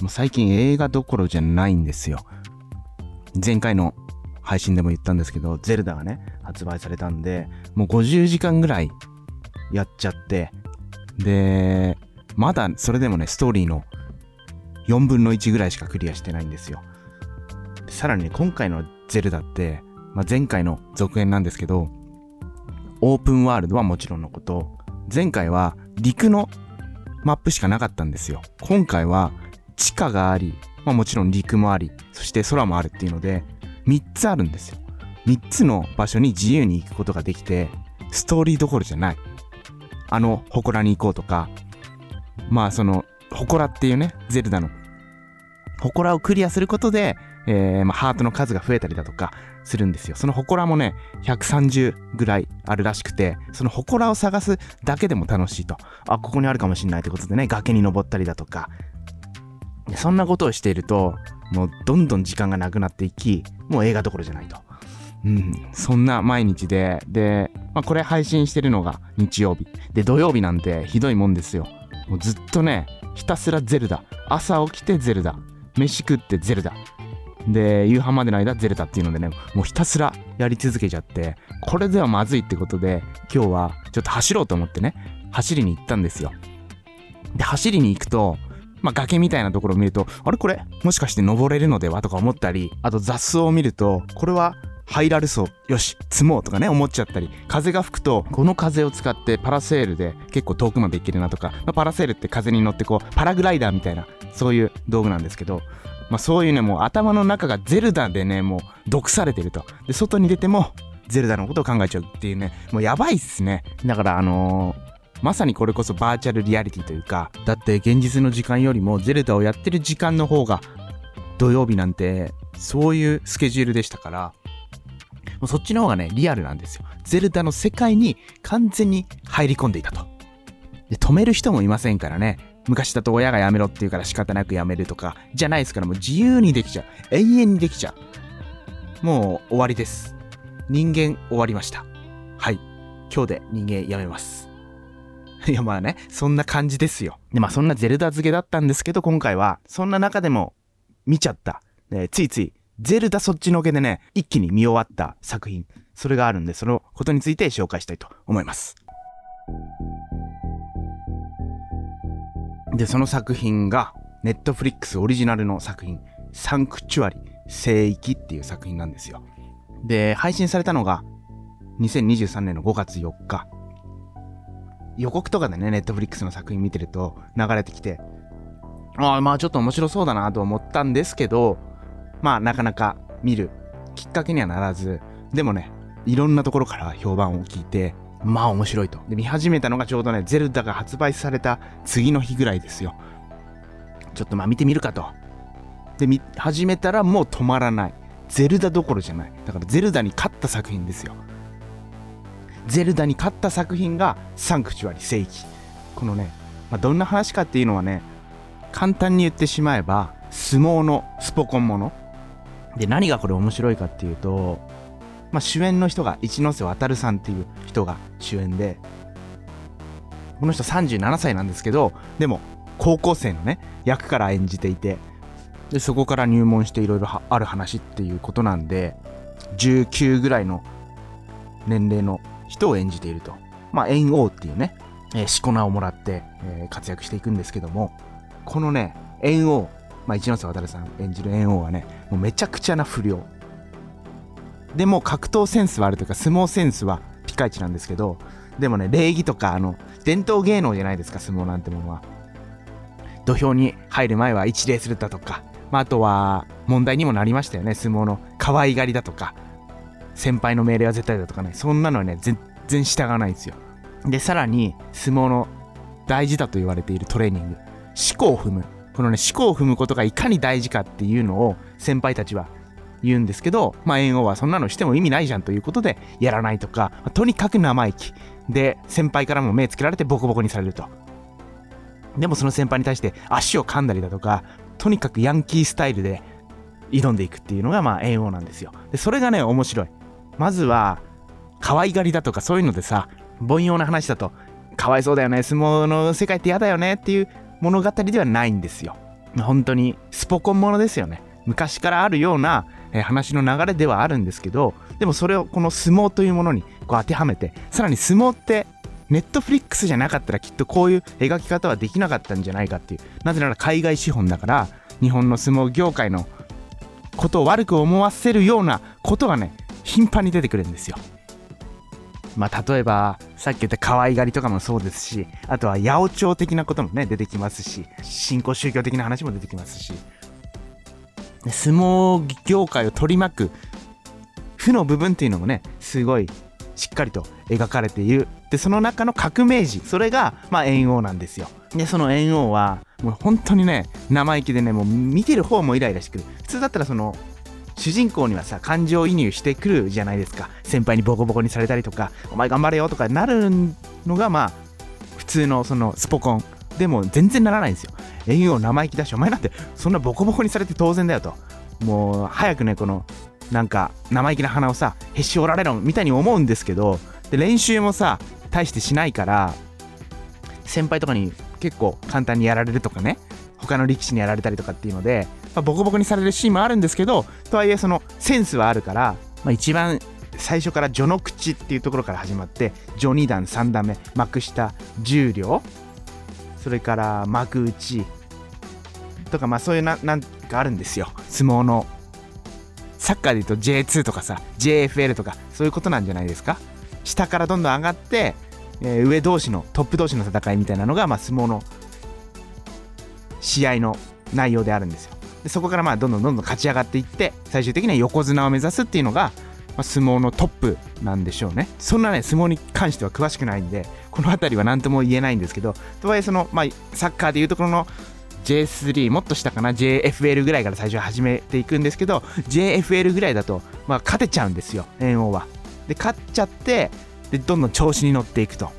もう最近映画どころじゃないんですよ。前回の配信でも言ったんですけど、ゼルダがね、発売されたんで、もう50時間ぐらいやっちゃって、で、まだそれでもね、ストーリーの4分の1ぐらいしかクリアしてないんですよ。さらにね、今回のゼルダって、まあ、前回の続編なんですけど、オープンワールドはもちろんのこと、前回は陸のマップしかなかったんですよ。今回は地下があり、まあ、もちろん陸もあり、そして空もあるっていうので、3つあるんですよ。3つの場所に自由に行くことができて、ストーリーどころじゃない。あの、祠に行こうとか、まあその、祠っていうね、ゼルダの、祠をクリアすることで、えー、まあ、ハートの数が増えたりだとかするんですよ。その祠もね、130ぐらいあるらしくて、その祠を探すだけでも楽しいと。あ、ここにあるかもしんないってことでね、崖に登ったりだとか。そんなことをしていると、もうどんどん時間がなくなっていき、もう映画どころじゃないと。うん、そんな毎日で、で、まあ、これ配信してるのが日曜日。で、土曜日なんてひどいもんですよ。もうずっとね、ひたすらゼルダ。朝起きてゼルダ。飯食ってゼルダ。で、夕飯までの間ゼルダっていうのでね、もうひたすらやり続けちゃって、これではまずいってことで、今日はちょっと走ろうと思ってね、走りに行ったんですよ。で、走りに行くと、まあ、崖みたいなところを見ると、あれ？これ、もしかして登れるのでは？とか思ったり、あと雑草を見ると、これは入られそう。よし、積もうとかね、思っちゃったり、風が吹くと、この風を使ってパラセールで結構遠くまで行けるなとか、まあ、パラセールって風に乗ってこう、パラグライダーみたいな、そういう道具なんですけど、まあそういうね、もう頭の中がゼルダでね、もう毒されてると。で、外に出ても、ゼルダのことを考えちゃうっていうね、もうやばいっすね。だからあのーまさにこれこそバーチャルリアリティというか、だって現実の時間よりもゼルダをやってる時間の方が土曜日なんてそういうスケジュールでしたから、もうそっちの方がね、リアルなんですよ。ゼルダの世界に完全に入り込んでいたと。で、止める人もいませんからね。昔だと親がやめろって言うから仕方なくやめるとか、じゃないですからもう自由にできちゃう。永遠にできちゃう。もう終わりです。人間終わりました。はい。今日で人間やめます。いやまあね、そんな感じですよ。でまあそんなゼルダ漬けだったんですけど、今回はそんな中でも見ちゃった。えついついゼルダそっちのけでね、一気に見終わった作品、それがあるんで、そのことについて紹介したいと思います。で、その作品が、ネットフリックスオリジナルの作品、サンクチュアリ、聖域っていう作品なんですよ。で、配信されたのが、2023年の5月4日。予告とかでね、ネットフリックスの作品見てると流れてきて、ああ、まあちょっと面白そうだなと思ったんですけど、まあなかなか見るきっかけにはならず、でもね、いろんなところから評判を聞いて、まあ面白いと。で、見始めたのがちょうどね、ゼルダが発売された次の日ぐらいですよ。ちょっとまあ見てみるかと。で、見始めたらもう止まらない。ゼルダどころじゃない。だからゼルダに勝った作品ですよ。ゼルダに勝った作品がサンクチュアリ聖域。このね、まあ、どんな話かっていうのはね、簡単に言ってしまえば、相撲のスポコンもの。で、何がこれ面白いかっていうと、まあ、主演の人が一ノ瀬渡さんっていう人が主演で、この人37歳なんですけど、でも高校生のね、役から演じていて、でそこから入門していろいろある話っていうことなんで、19ぐらいの年齢の人を演じていると。まあ、猿王っていうね、えー、しこ名をもらって、えー、活躍していくんですけども、このね、猿王、まあ、一ノ瀬渡さん演じる猿王はね、もうめちゃくちゃな不良。でも格闘センスはあるというか相撲センスはピカイチなんですけどでもね礼儀とかあの伝統芸能じゃないですか相撲なんてものは土俵に入る前は一礼するだとか、まあ、あとは問題にもなりましたよね相撲の可愛がりだとか先輩の命令は絶対だとかねそんなのはね全然従わないんですよ。でさらに相撲の大事だと言われているトレーニング思考を踏む。このね思考を踏むことがいかに大事かっていうのを先輩たちは言うんですけど、まあ、猿翁はそんなのしても意味ないじゃんということでやらないとか、とにかく生意気。で先輩からも目つけられてボコボコにされると。でもその先輩に対して足を噛んだりだとかとにかくヤンキースタイルで挑んでいくっていうのがまあ猿翁なんですよ。でそれがね面白い。まずは可愛がりだとかそういうのでさ凡庸な話だとかわいそうだよね相撲の世界って嫌だよねっていう物語ではないんですよ。本当にスポコンものですよね。昔からあるような、話の流れではあるんですけどでもそれをこの相撲というものにこう当てはめてさらに相撲ってネットフリックスじゃなかったらきっとこういう描き方はできなかったんじゃないかっていうなぜなら海外資本だから日本の相撲業界のことを悪く思わせるようなことがね頻繁に出てくるんですよ。まあ例えばさっき言った可愛がりとかもそうですしあとは八百長的なこともね出てきますし新興宗教的な話も出てきますし。相撲業界を取り巻く負の部分っていうのもねすごいしっかりと描かれている。でその中の革命児それがまあ猿王なんですよ。でその猿王はもう本当にね生意気でねもう見てる方もイライラしてくる。普通だったらその主人公にはさ感情移入してくるじゃないですか。先輩にボコボコにされたりとかお前頑張れよとかなるのがまあ普通のそのスポコンでも全然ならないんですよ。猿王生意気だしお前なんてそんなボコボコにされて当然だよと。もう早くねこのなんか生意気な鼻をさへし折られろみたいに思うんですけどで練習もさ大してしないから先輩とかに結構簡単にやられるとかね他の力士にやられたりとかっていうので、まあ、ボコボコにされるシーンもあるんですけどとはいえそのセンスはあるから、まあ、一番最初から序の口っていうところから始まって序2段3段目幕下10両それから幕内とかまあそういうななんかあるんですよ。相撲のサッカーで言うと J2 とかさ JFL とかそういうことなんじゃないですか。下からどんどん上がって、えー、上同士のトップ同士の戦いみたいなのが、まあ、相撲の試合の内容であるんですよ。でそこからまあどんどんどんどん勝ち上がっていって最終的には横綱を目指すっていうのが、まあ、相撲のトップなんでしょうね。そんなね相撲に関しては詳しくないんでこの辺りは何とも言えないんですけどとはいえその、まあ、サッカーでいうところの J3 もっと下かな JFL ぐらいから最初は始めていくんですけど JFL ぐらいだと、まあ、勝てちゃうんですよ猿王は。で勝っちゃってでどんどん調子に乗っていくと。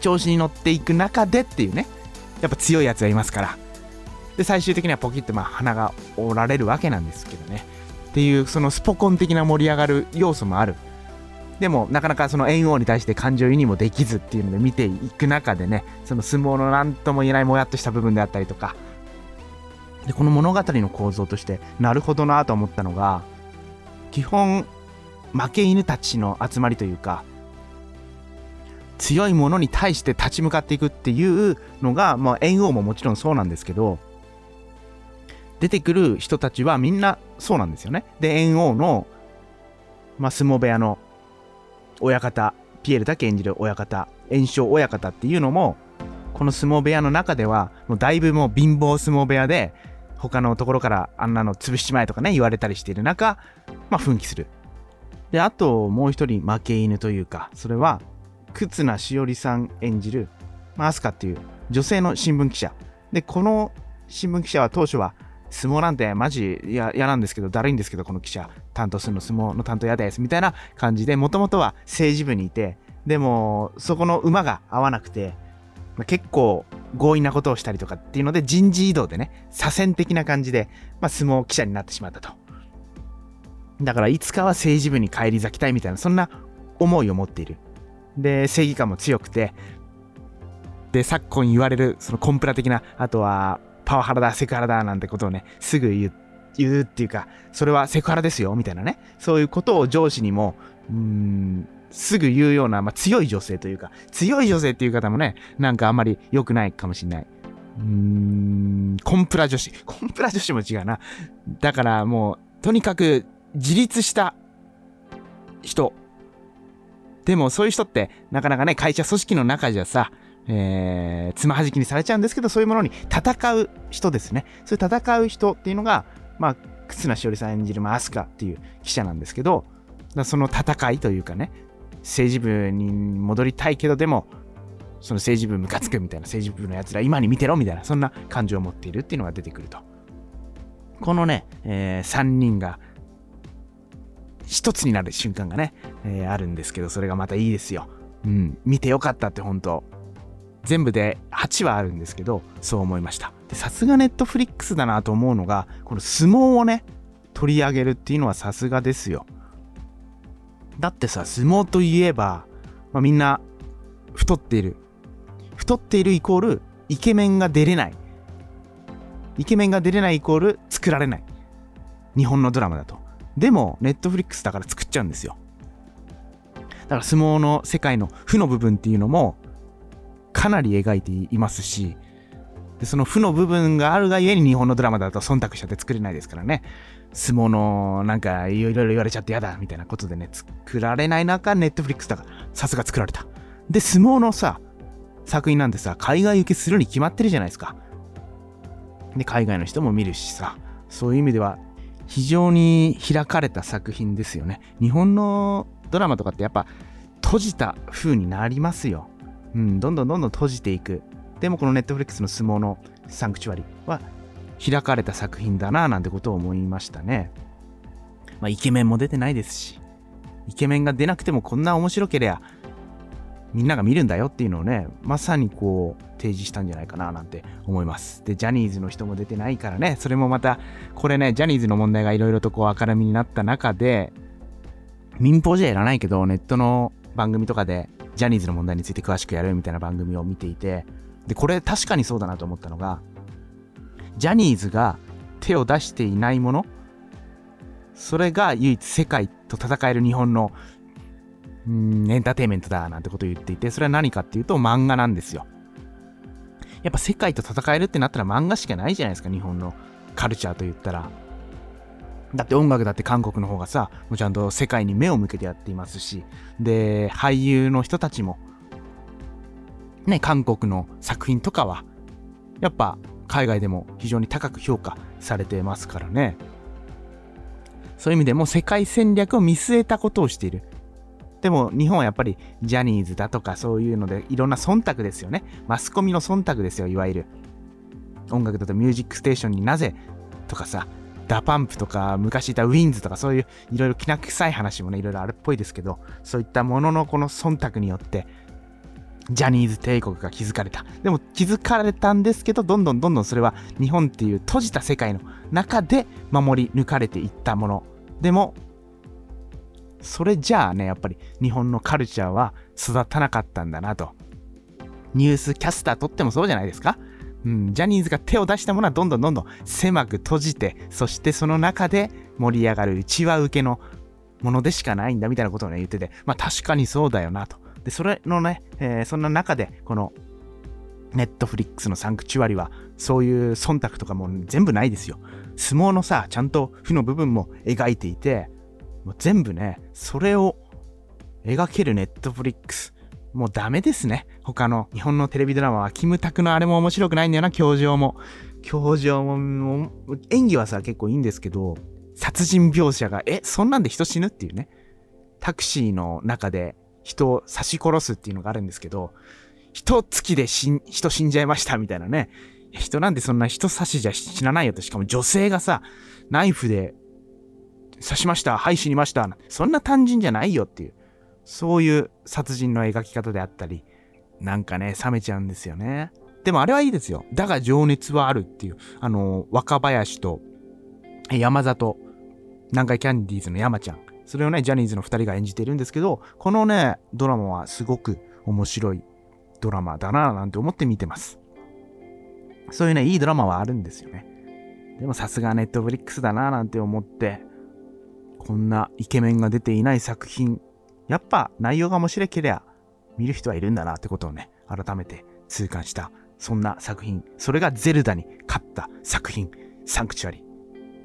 調子に乗っていく中でっていうねやっぱ強いやつがいますから。で最終的にはポキッとまあ鼻が折られるわけなんですけどね。っていうそのスポコン的な盛り上がる要素もある。でもなかなかその猿王に対して感情移入もできずっていうので見ていく中でねその相撲の何とも言えないもやっとした部分であったりとか。でこの物語の構造としてなるほどなと思ったのが基本負け犬たちの集まりというか強いものに対して立ち向かっていくっていうのが、まあ、猿王ももちろんそうなんですけど出てくる人たちはみんなそうなんですよね。で、猿王の、まあ、相撲部屋の親方ピエールだけ演じる親方炎症親方っていうのもこの相撲部屋の中ではもうだいぶもう貧乏相撲部屋で他のところからあんなの潰しちまえとかね言われたりしている中まあ奮起するであともう一人負け犬というかそれは忽那しおりさん演じる、まあ、アスカっていう女性の新聞記者でこの新聞記者は当初は相撲なんてマジ嫌なんですけど、だるいんですけど、この記者、担当するの相撲の担当嫌です、みたいな感じで、もともとは政治部にいて、でも、そこの馬が合わなくて、結構強引なことをしたりとかっていうので、人事異動でね、左遷的な感じで、まあ、相撲記者になってしまったと。だから、いつかは政治部に返り咲きたいみたいな、そんな思いを持っている。で、正義感も強くて、で、昨今言われる、そのコンプラ的な、あとは、パワハラだ、セクハラだ、なんてことをね、すぐ言う言うっていうか、それはセクハラですよ、みたいなね。そういうことを上司にも、うーん、すぐ言うような、まあ、強い女性というか、強い女性っていう方もね、なんかあんまり良くないかもしれない。うーん、コンプラ女子。コンプラ女子も違うな。だからもう、とにかく自立した人。でもそういう人って、なかなかね、会社組織の中じゃさ、えー、つまはじきにされちゃうんですけど、そういうものに戦う人ですね。そういう戦う人っていうのが、まあ、忽那しおりさん演じる、まあ、アスカっていう記者なんですけど、その戦いというかね、政治部に戻りたいけど、でも、その政治部ムカつくみたいな、政治部のやつら今に見てろみたいな、そんな感情を持っているっていうのが出てくると。このね、えー、3人が一つになる瞬間がね、えー、あるんですけど、それがまたいいですよ。うん、見てよかったって本当全部で8話あるんですけど、そう思いました。さすがネットフリックスだなと思うのが、この相撲をね、取り上げるっていうのはさすがですよ。だってさ、相撲といえば、まあ、みんな太っている。太っているイコールイケメンが出れない。イケメンが出れないイコール作られない。日本のドラマだと。でも、ネットフリックスだから作っちゃうんですよ。だから相撲の世界の負の部分っていうのもかなり描いていますし、でその負の部分があるがゆえに日本のドラマだと忖度しちゃって作れないですからね。相撲のなんかいろいろ言われちゃってやだみたいなことでね、作られない中、ネットフリックスだからさすが作られた。で、相撲のさ、作品なんてさ、海外受けするに決まってるじゃないですか。で、海外の人も見るしさ、そういう意味では非常に開かれた作品ですよね。日本のドラマとかってやっぱ閉じた風になりますよ。うん、どんどんどんどん閉じていく。でもこのネットフリックスの相撲のサンクチュアリは開かれた作品だななんてことを思いましたね。まあイケメンも出てないですし、イケメンが出なくてもこんな面白ければみんなが見るんだよっていうのをね、まさにこう提示したんじゃないかななんて思います。で、ジャニーズの人も出てないからね、それもまた、これね、ジャニーズの問題がいろいろとこう明るみになった中で、民放じゃやらないけど、ネットの番組とかでジャニーズの問題について詳しくやるみたいな番組を見ていて、で、これ確かにそうだなと思ったのが、ジャニーズが手を出していないもの、それが唯一世界と戦える日本のんエンターテインメントだなんてことを言っていて、それは何かっていうと漫画なんですよ。やっぱ世界と戦えるってなったら漫画しかないじゃないですか、日本のカルチャーと言ったら。だって音楽だって韓国の方がさ、もうちゃんと世界に目を向けてやっていますし、で、俳優の人たちも、ね、韓国の作品とかは、やっぱ海外でも非常に高く評価されてますからね。そういう意味でも世界戦略を見据えたことをしている。でも日本はやっぱりジャニーズだとかそういうのでいろんな忖度ですよね。マスコミの忖度ですよ、いわゆる。音楽だとミュージックステーションになぜとかさ、 DA PUMP とか昔いた w-inds. とかそういういろいろきな臭い話もね、いろいろあるっぽいですけど、そういったもののこの忖度によって、ジャニーズ帝国が築かれた。でも築かれたんですけど、どんどんどんどんそれは日本っていう閉じた世界の中で守り抜かれていったもの。でも、それじゃあね、やっぱり日本のカルチャーは育たなかったんだなと。ニュースキャスターとってもそうじゃないですかうん、ジャニーズが手を出したものはどんどんどんどん狭く閉じて、そしてその中で盛り上がる内輪受けのものでしかないんだみたいなことをね言ってて、まあ確かにそうだよなと。で、それのね、えー、そんな中で、このネットフリックスのサンクチュアリは、そういう忖度とかも全部ないですよ。相撲のさ、ちゃんと負の部分も描いていて、もう全部ね、それを描けるネットフリックス。もうダメですね。他の日本のテレビドラマは、キムタクのあれも面白くないんだよな、教場も。教場も、演技はさ、結構いいんですけど、殺人描写が、え、そんなんで人死ぬっていうね。タクシーの中で人を刺し殺すっていうのがあるんですけど、人つきで人死んじゃいましたみたいなね。人なんでそんな人刺しじゃ死なないよと。しかも女性がさ、ナイフで刺しました、はい、死にました。そんな単純じゃないよっていう、そういう殺人の描き方であったり、なんかね、冷めちゃうんですよね。でもあれはいいですよ。だが情熱はあるっていう、あの、若林と山里、南海キャンディーズの山ちゃん。それをね、ジャニーズの2人が演じているんですけど、このね、ドラマはすごく面白いドラマだなぁなんて思って見てます。そういうね、いいドラマはあるんですよね。でもさすがネットフリックスだなぁなんて思ってこんなイケメンが出ていない作品、やっぱ内容が面白ければ見る人はいるんだなってことをね、改めて痛感した、そんな作品。それがゼルダに勝った作品、サンクチュアリ。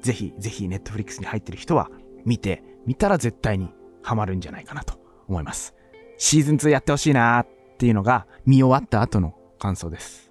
ぜひ、ぜひ、ネットフリックスに入ってる人は見て、見たら絶対にハマるんじゃないかなと思います。シーズン2やってほしいなーっていうのが見終わった後の感想です。